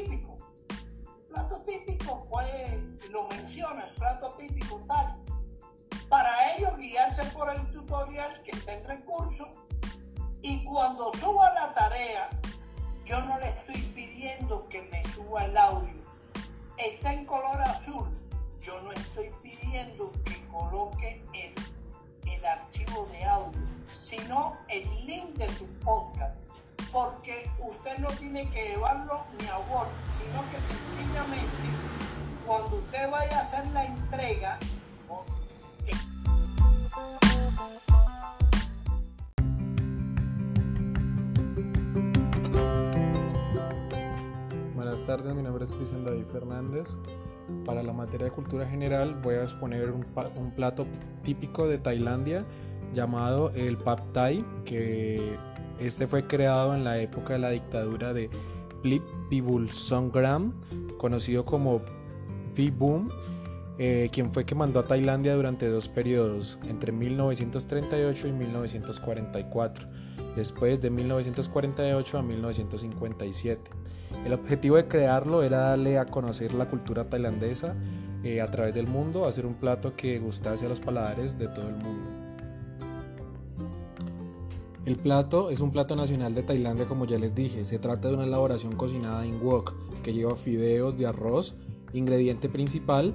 típico. Plato típico, pues lo menciona, el plato típico tal. Para ellos guiarse por el tutorial que está en recurso y cuando suba la tarea, yo no le estoy pidiendo que me suba el audio. Está en color azul. Yo no estoy pidiendo que coloque el, el archivo de audio, sino el link de su podcast porque usted no tiene que llevarlo ni a Word, sino que sencillamente cuando usted vaya a hacer la entrega, Buenas tardes, mi nombre es Cristian David Fernández. Para la materia de cultura general voy a exponer un, plato típico de Tailandia llamado el Pad Thai, que este fue creado en la época de la dictadura de Plip Songram, conocido como Vibum, eh, quien fue que mandó a Tailandia durante dos periodos, entre 1938 y 1944, después de 1948 a 1957. El objetivo de crearlo era darle a conocer la cultura tailandesa eh, a través del mundo, hacer un plato que gustase a los paladares de todo el mundo. El plato es un plato nacional de Tailandia como ya les dije, se trata de una elaboración cocinada en wok que lleva fideos de arroz, ingrediente principal,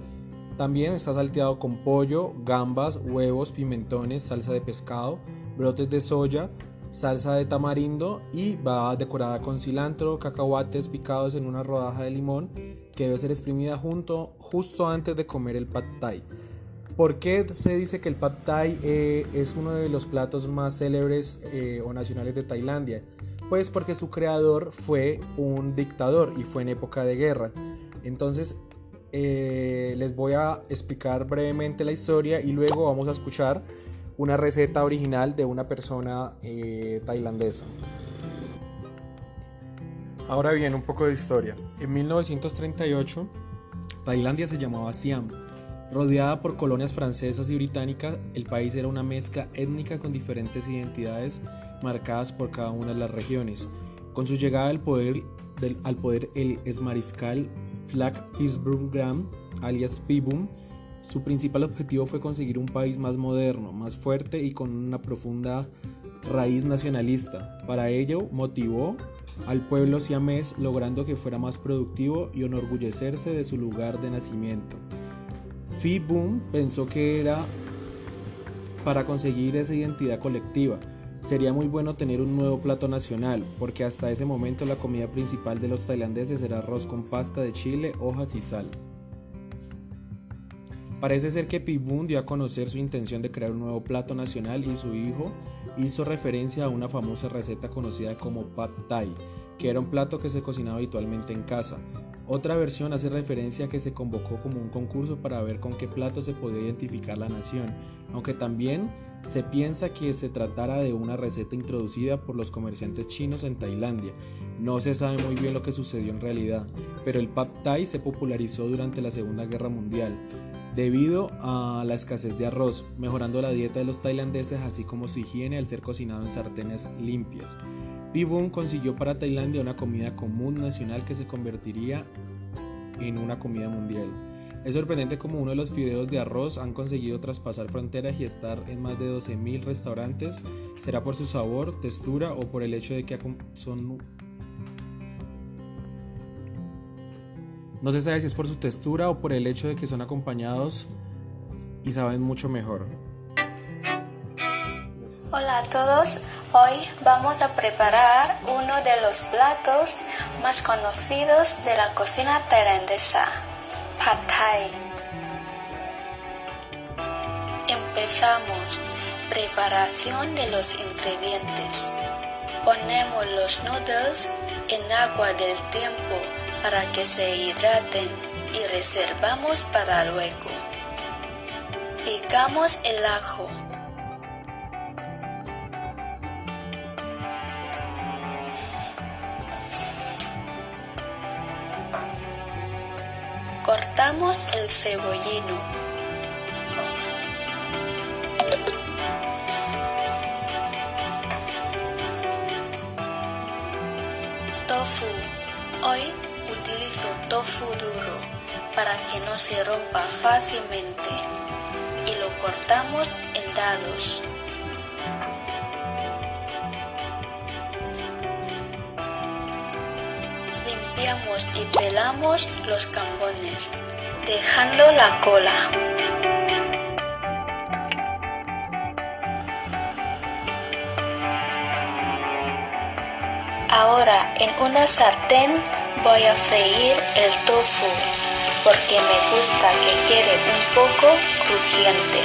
también está salteado con pollo, gambas, huevos, pimentones, salsa de pescado, brotes de soya, salsa de tamarindo y va decorada con cilantro, cacahuates picados en una rodaja de limón que debe ser exprimida junto, justo antes de comer el pad thai. ¿Por qué se dice que el pad thai eh, es uno de los platos más célebres eh, o nacionales de Tailandia? Pues porque su creador fue un dictador y fue en época de guerra. Entonces eh, les voy a explicar brevemente la historia y luego vamos a escuchar una receta original de una persona tailandesa. Ahora bien, un poco de historia. En 1938, Tailandia se llamaba Siam Rodeada por colonias francesas y británicas, el país era una mezcla étnica con diferentes identidades marcadas por cada una de las regiones. Con su llegada al poder, al poder el exmariscal Flack Graham, alias Pibum, su principal objetivo fue conseguir un país más moderno, más fuerte y con una profunda raíz nacionalista. Para ello, motivó al pueblo siamés logrando que fuera más productivo y enorgullecerse de su lugar de nacimiento. Phi Boom pensó que era para conseguir esa identidad colectiva. Sería muy bueno tener un nuevo plato nacional, porque hasta ese momento la comida principal de los tailandeses era arroz con pasta de chile, hojas y sal. Parece ser que Boom dio a conocer su intención de crear un nuevo plato nacional y su hijo hizo referencia a una famosa receta conocida como Pad Thai, que era un plato que se cocinaba habitualmente en casa. Otra versión hace referencia a que se convocó como un concurso para ver con qué plato se podía identificar la nación, aunque también se piensa que se tratara de una receta introducida por los comerciantes chinos en Tailandia. No se sabe muy bien lo que sucedió en realidad, pero el pad thai se popularizó durante la Segunda Guerra Mundial debido a la escasez de arroz, mejorando la dieta de los tailandeses así como su higiene al ser cocinado en sartenes limpias. Pibun consiguió para Tailandia una comida común nacional que se convertiría en una comida mundial. Es sorprendente como uno de los fideos de arroz han conseguido traspasar fronteras y estar en más de 12.000 restaurantes. ¿Será por su sabor, textura o por el hecho de que son... No se sabe si es por su textura o por el hecho de que son acompañados y saben mucho mejor. Hola a todos, Hoy vamos a preparar uno de los platos más conocidos de la cocina tailandesa, Pad Thai. Empezamos. Preparación de los ingredientes. Ponemos los noodles en agua del tiempo para que se hidraten y reservamos para luego. Picamos el ajo. Cortamos el cebollino. Tofu. Duro para que no se rompa fácilmente y lo cortamos en dados. Limpiamos y pelamos los cambones, dejando la cola. Ahora en una sartén voy a freír el tofu porque me gusta que quede un poco crujiente.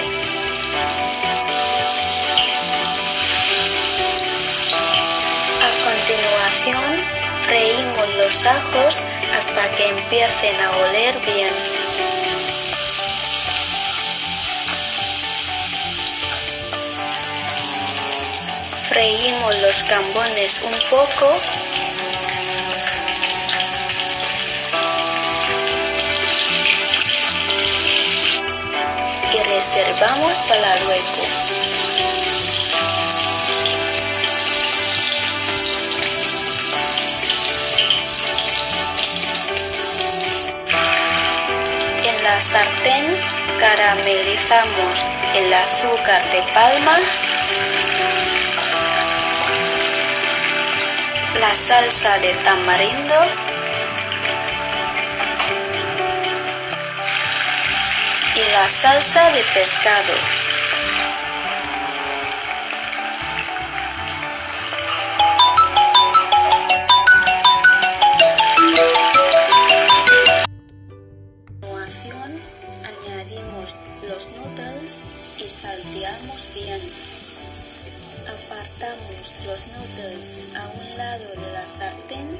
A continuación freímos los ajos hasta que empiecen a oler bien. Freímos los cambones un poco reservamos para luego. En la sartén caramelizamos el azúcar de palma, la salsa de tamarindo, y la salsa de pescado. Añadimos los noodles y salteamos bien. Apartamos los noodles a un lado de la sartén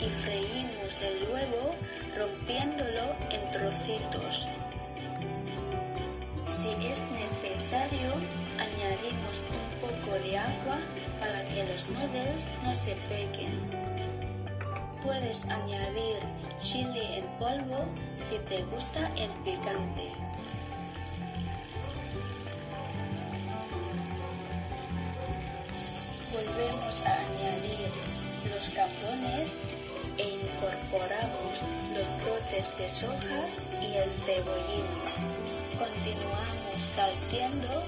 y freímos el huevo rompiéndolo en trocitos. Agua para que los noodles no se peguen. Puedes añadir chili en polvo si te gusta el picante. Volvemos a añadir los cambones e incorporamos los brotes de soja y el cebollino. Continuamos salteando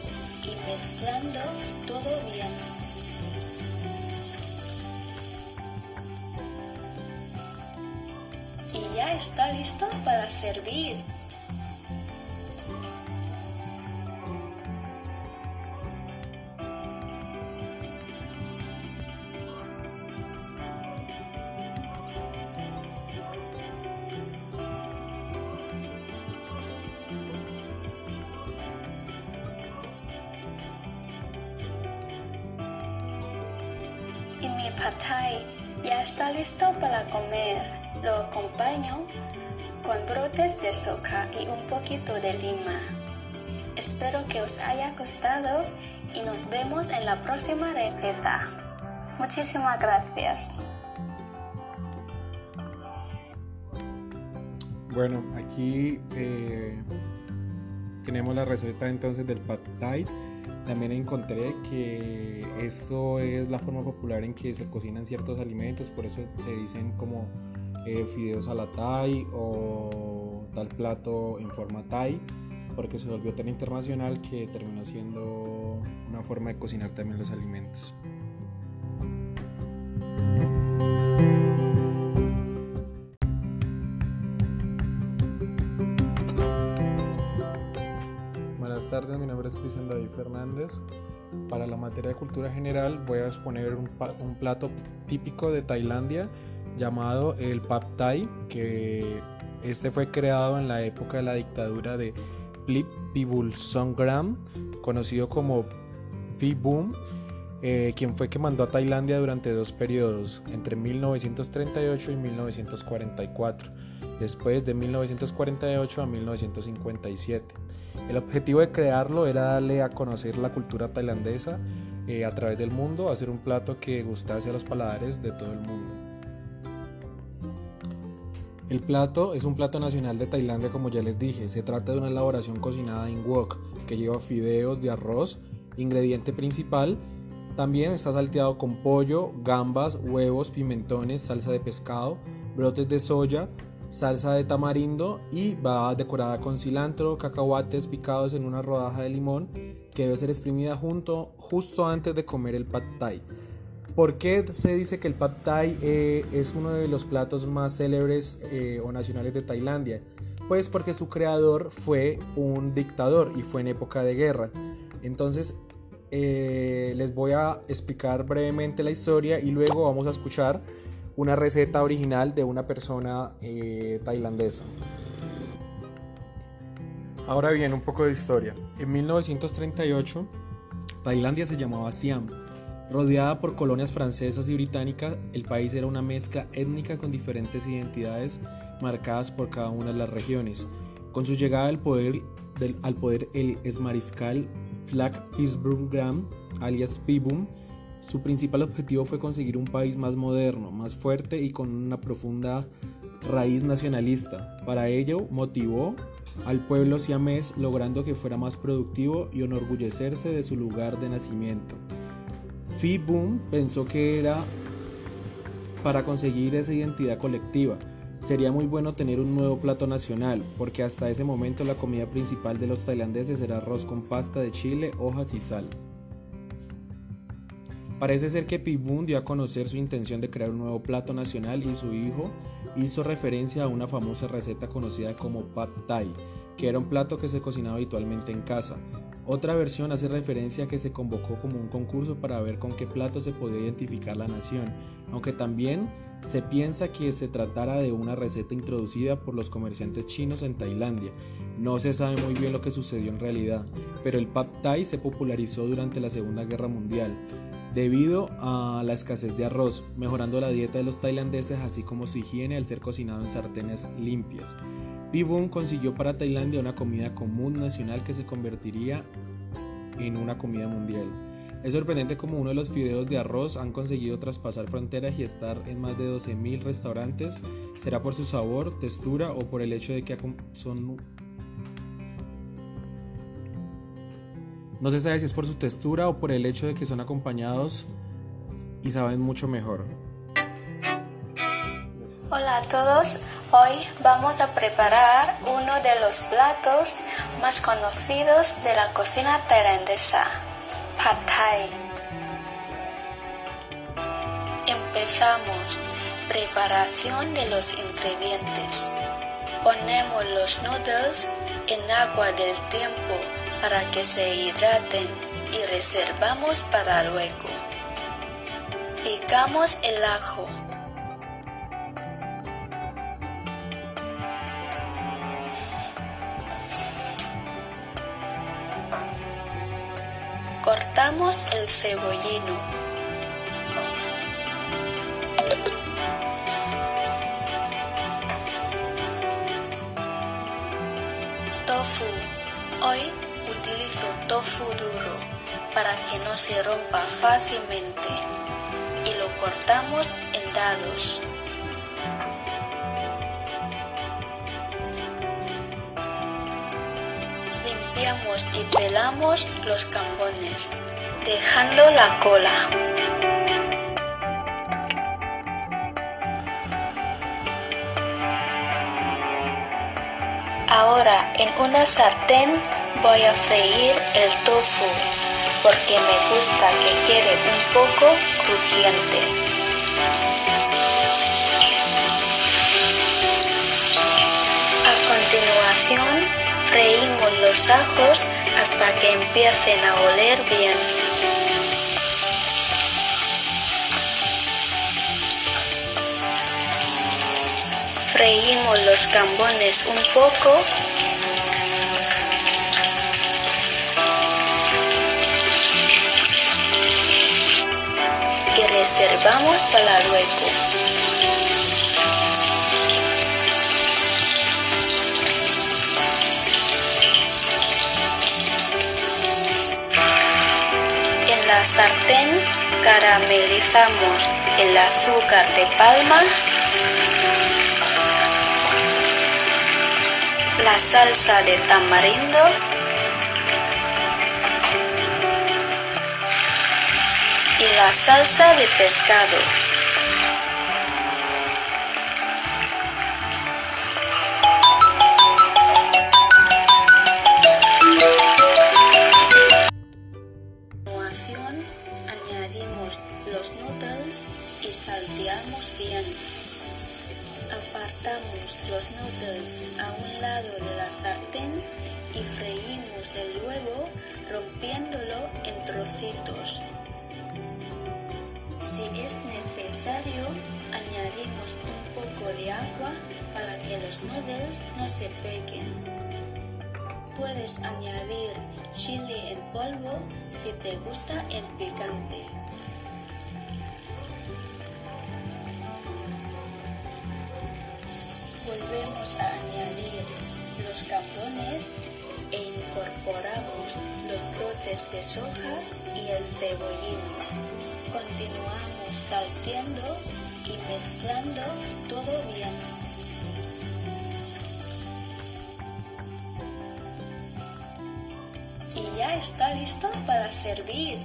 y mezclando todo bien. Y ya está listo para servir. Mi pad thai ya está listo para comer. Lo acompaño con brotes de soja y un poquito de lima. Espero que os haya gustado y nos vemos en la próxima receta. Muchísimas gracias. Bueno, aquí eh, tenemos la receta entonces del pad thai. También encontré que esto es la forma popular en que se cocinan ciertos alimentos, por eso te dicen como eh, fideos a la thai o tal plato en forma thai, porque se volvió tan internacional que terminó siendo una forma de cocinar también los alimentos. Nombre es Cristian David Fernández. Para la materia de cultura general voy a exponer un, un plato típico de Tailandia llamado el Pad Thai, que este fue creado en la época de la dictadura de Plip Songram, conocido como Boom, eh, quien fue que mandó a Tailandia durante dos periodos, entre 1938 y 1944, después de 1948 a 1957. El objetivo de crearlo era darle a conocer la cultura tailandesa eh, a través del mundo, hacer un plato que gustase a los paladares de todo el mundo. El plato es un plato nacional de Tailandia como ya les dije, se trata de una elaboración cocinada en wok que lleva fideos de arroz, ingrediente principal, también está salteado con pollo, gambas, huevos, pimentones, salsa de pescado, brotes de soya, salsa de tamarindo y va decorada con cilantro, cacahuates picados en una rodaja de limón que debe ser exprimida junto, justo antes de comer el pad thai. ¿Por qué se dice que el pad thai eh, es uno de los platos más célebres eh, o nacionales de Tailandia? Pues porque su creador fue un dictador y fue en época de guerra. Entonces eh, les voy a explicar brevemente la historia y luego vamos a escuchar una receta original de una persona eh, tailandesa. Ahora bien, un poco de historia. En 1938, Tailandia se llamaba Siam. Rodeada por colonias francesas y británicas, el país era una mezcla étnica con diferentes identidades marcadas por cada una de las regiones. Con su llegada al poder, al poder el exmariscal Flack Graham, alias Pibum, su principal objetivo fue conseguir un país más moderno, más fuerte y con una profunda raíz nacionalista. Para ello, motivó al pueblo siamés logrando que fuera más productivo y enorgullecerse de su lugar de nacimiento. Phi Boom pensó que era para conseguir esa identidad colectiva. Sería muy bueno tener un nuevo plato nacional, porque hasta ese momento la comida principal de los tailandeses era arroz con pasta de chile, hojas y sal. Parece ser que Pibun dio a conocer su intención de crear un nuevo plato nacional y su hijo hizo referencia a una famosa receta conocida como Pad Thai, que era un plato que se cocinaba habitualmente en casa. Otra versión hace referencia a que se convocó como un concurso para ver con qué plato se podía identificar la nación, aunque también se piensa que se tratara de una receta introducida por los comerciantes chinos en Tailandia. No se sabe muy bien lo que sucedió en realidad, pero el Pad Thai se popularizó durante la Segunda Guerra Mundial debido a la escasez de arroz, mejorando la dieta de los tailandeses así como su higiene al ser cocinado en sartenes limpias. Pibun consiguió para Tailandia una comida común nacional que se convertiría en una comida mundial. Es sorprendente como uno de los fideos de arroz han conseguido traspasar fronteras y estar en más de 12.000 restaurantes. ¿Será por su sabor, textura o por el hecho de que son No se sabe si es por su textura o por el hecho de que son acompañados y saben mucho mejor. Hola a todos, hoy vamos a preparar uno de los platos más conocidos de la cocina tailandesa, Pad Thai. Empezamos. Preparación de los ingredientes. Ponemos los noodles en agua del tiempo para que se hidraten y reservamos para luego. Picamos el ajo. Cortamos el cebollino. Tofu. Hoy utilizo tofu duro para que no se rompa fácilmente y lo cortamos en dados. Limpiamos y pelamos los cambones, dejando la cola. Ahora en una sartén Voy a freír el tofu porque me gusta que quede un poco crujiente. A continuación, freímos los ajos hasta que empiecen a oler bien. Freímos los cambones un poco reservamos para. En la sartén caramelizamos el azúcar de palma, la salsa de tamarindo, la salsa de pescado. A continuación añadimos los noodles y salteamos bien. Apartamos los noodles a un lado de la sartén y freímos el huevo rompiéndolo en trocitos. Si es necesario, añadimos un poco de agua para que los noodles no se peguen. Puedes añadir chile en polvo si te gusta el picante. Volvemos a añadir los capones e incorporamos los brotes de soja y el cebollino. Continuamos salteando y mezclando todo bien. Y ya está listo para servir.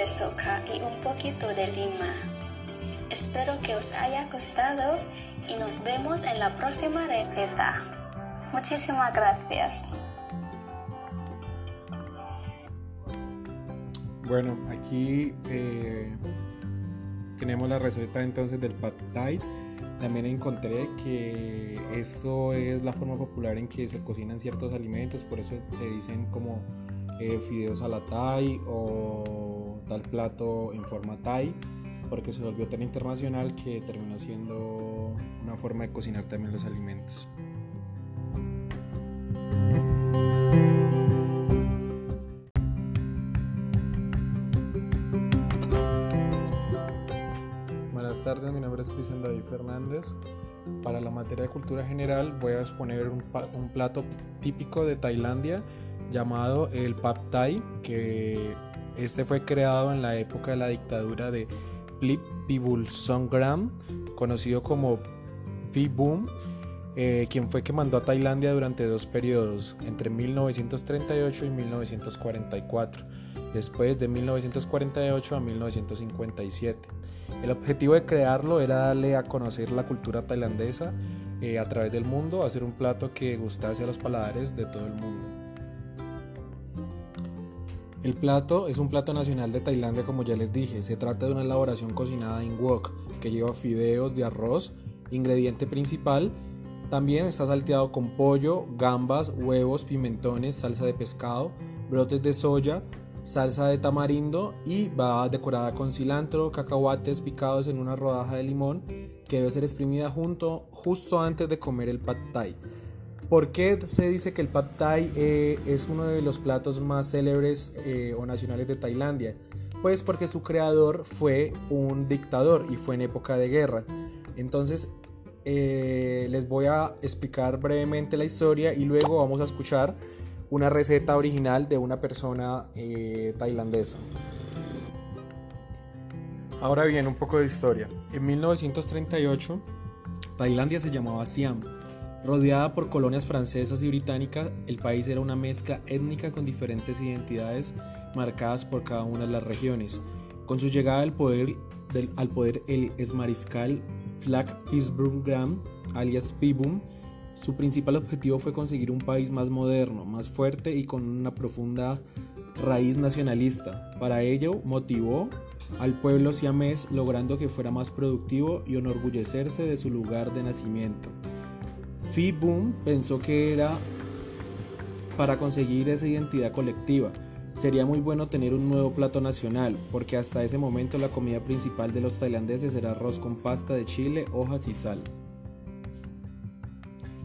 De soja y un poquito de lima. Espero que os haya gustado y nos vemos en la próxima receta. Muchísimas gracias. Bueno, aquí eh, tenemos la receta entonces del pad thai. También encontré que eso es la forma popular en que se cocinan ciertos alimentos, por eso te dicen como eh, fideos a la thai o tal plato en forma thai, porque se volvió tan internacional que terminó siendo una forma de cocinar también los alimentos. Buenas tardes, mi nombre es Cristian David Fernández. Para la materia de cultura general voy a exponer un, plato típico de Tailandia llamado el Pad Thai, que este fue creado en la época de la dictadura de Plip Songram, conocido como Boom, eh, quien fue que mandó a Tailandia durante dos periodos, entre 1938 y 1944, después de 1948 a 1957. El objetivo de crearlo era darle a conocer la cultura tailandesa eh, a través del mundo, hacer un plato que gustase a los paladares de todo el mundo. El plato es un plato nacional de Tailandia como ya les dije, se trata de una elaboración cocinada en wok que lleva fideos de arroz, ingrediente principal, también está salteado con pollo, gambas, huevos, pimentones, salsa de pescado, brotes de soya, salsa de tamarindo y va decorada con cilantro, cacahuates picados en una rodaja de limón que debe ser exprimida junto, justo antes de comer el pad thai. ¿Por qué se dice que el pad thai eh, es uno de los platos más célebres eh, o nacionales de Tailandia? Pues porque su creador fue un dictador y fue en época de guerra. Entonces eh, les voy a explicar brevemente la historia y luego vamos a escuchar una receta original de una persona tailandesa. Ahora bien, un poco de historia. En 1938, Tailandia se llamaba Siam. Rodeada por colonias francesas y británicas, el país era una mezcla étnica con diferentes identidades marcadas por cada una de las regiones. Con su llegada al poder, del, al poder el exmariscal Flack Graham, alias Pibum, su principal objetivo fue conseguir un país más moderno, más fuerte y con una profunda raíz nacionalista. Para ello, motivó al pueblo siamés logrando que fuera más productivo y enorgullecerse de su lugar de nacimiento. Phi Boom pensó que era para conseguir esa identidad colectiva. Sería muy bueno tener un nuevo plato nacional, porque hasta ese momento la comida principal de los tailandeses era arroz con pasta de chile, hojas y sal.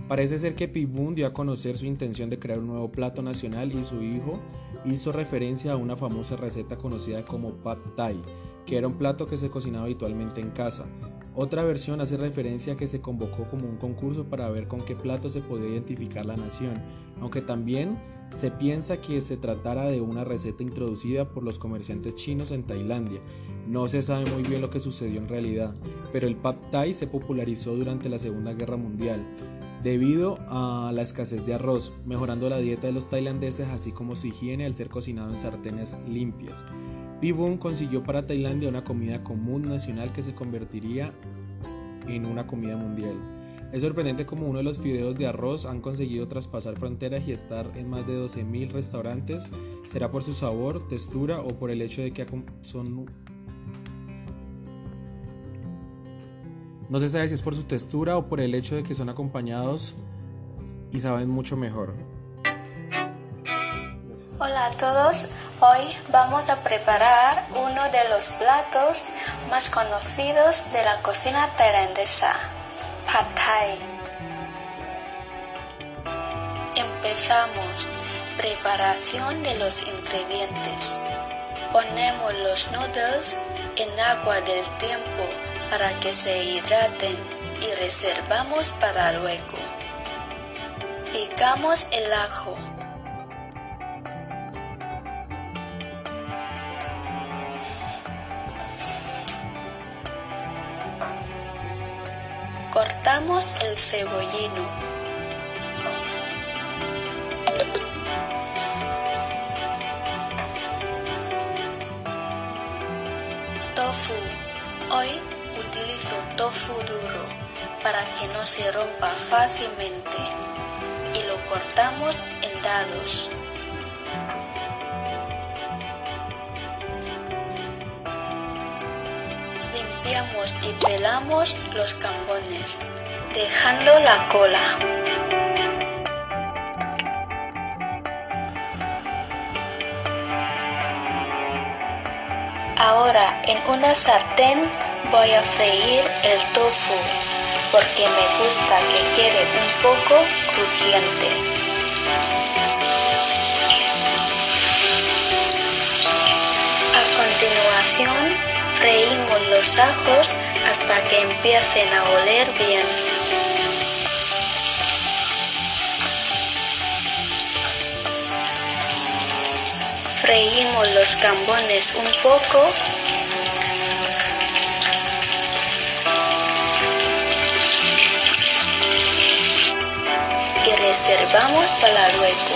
Parece ser que Pibun dio a conocer su intención de crear un nuevo plato nacional y su hijo hizo referencia a una famosa receta conocida como Pad Thai, que era un plato que se cocinaba habitualmente en casa. Otra versión hace referencia a que se convocó como un concurso para ver con qué plato se podía identificar la nación, aunque también se piensa que se tratara de una receta introducida por los comerciantes chinos en Tailandia. No se sabe muy bien lo que sucedió en realidad, pero el Pad Thai se popularizó durante la Segunda Guerra Mundial. debido a la escasez de arroz, mejorando la dieta de los tailandeses así como su higiene al ser cocinado en sartenes limpias. Bibun consiguió para Tailandia una comida común nacional que se convertiría en una comida mundial. Es sorprendente como uno de los fideos de arroz han conseguido traspasar fronteras y estar en más de 12.000 restaurantes. ¿Será por su sabor, textura o por el hecho de que son... No se sabe si es por su textura o por el hecho de que son acompañados y saben mucho mejor. Hola a todos, hoy vamos a preparar uno de los platos más conocidos de la cocina tailandesa. Pad Thai. Empezamos. Preparación de los ingredientes. Ponemos los noodles en agua del tiempo para que se hidraten y reservamos para luego. Picamos el ajo. Cortamos el cebollino. Tofu. Hoy utilizo tofu duro para que no se rompa fácilmente y lo cortamos en dados. Y pelamos los cambones, dejando la cola. Ahora en una sartén voy a freír el tofu porque me gusta que quede un poco crujiente. A continuación Freímos los ajos hasta que empiecen a oler bien. Freímos los cambones un poco y reservamos para luego.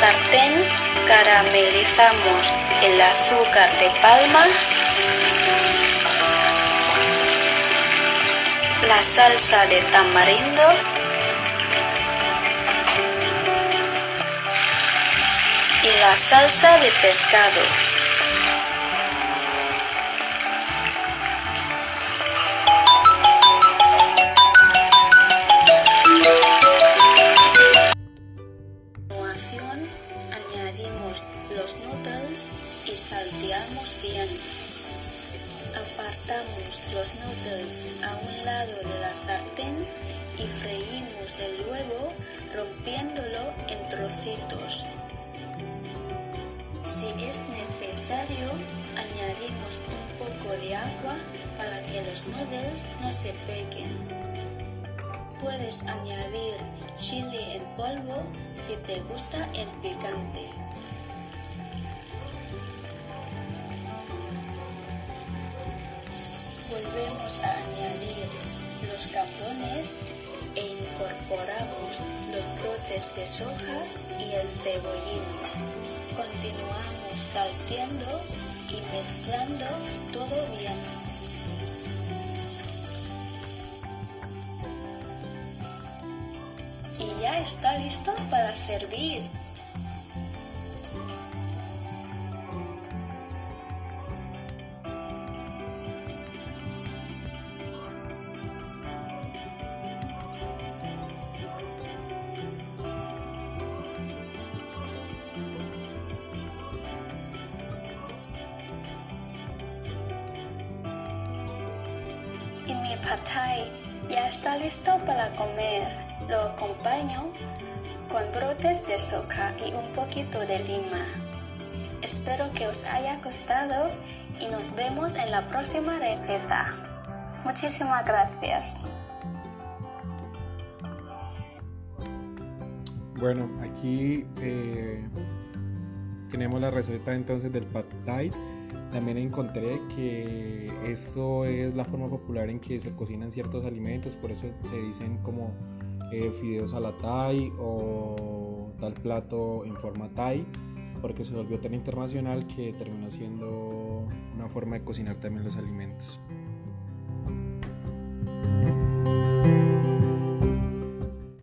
Sartén caramelizamos el azúcar de palma, la salsa de tamarindo, y la salsa de pescado. Los noodles a un lado de la sartén y freímos el huevo rompiéndolo en trocitos. Si es necesario, añadimos un poco de agua para que los noodles no se peguen. Puedes añadir chili en polvo si te gusta el picante. Los campones e incorporamos los brotes de soja y el cebollino. Continuamos salteando y mezclando todo bien. Y ya está listo para servir. Pad ya está listo para comer. Lo acompaño con brotes de soja y un poquito de lima. Espero que os haya gustado y nos vemos en la próxima receta. Muchísimas gracias. Bueno, aquí eh, tenemos la receta entonces del pad thai. También encontré que eso es la forma popular en que se cocinan ciertos alimentos, por eso te dicen como eh, fideos a la thai o tal plato en forma thai, porque se volvió tan internacional que terminó siendo una forma de cocinar también los alimentos.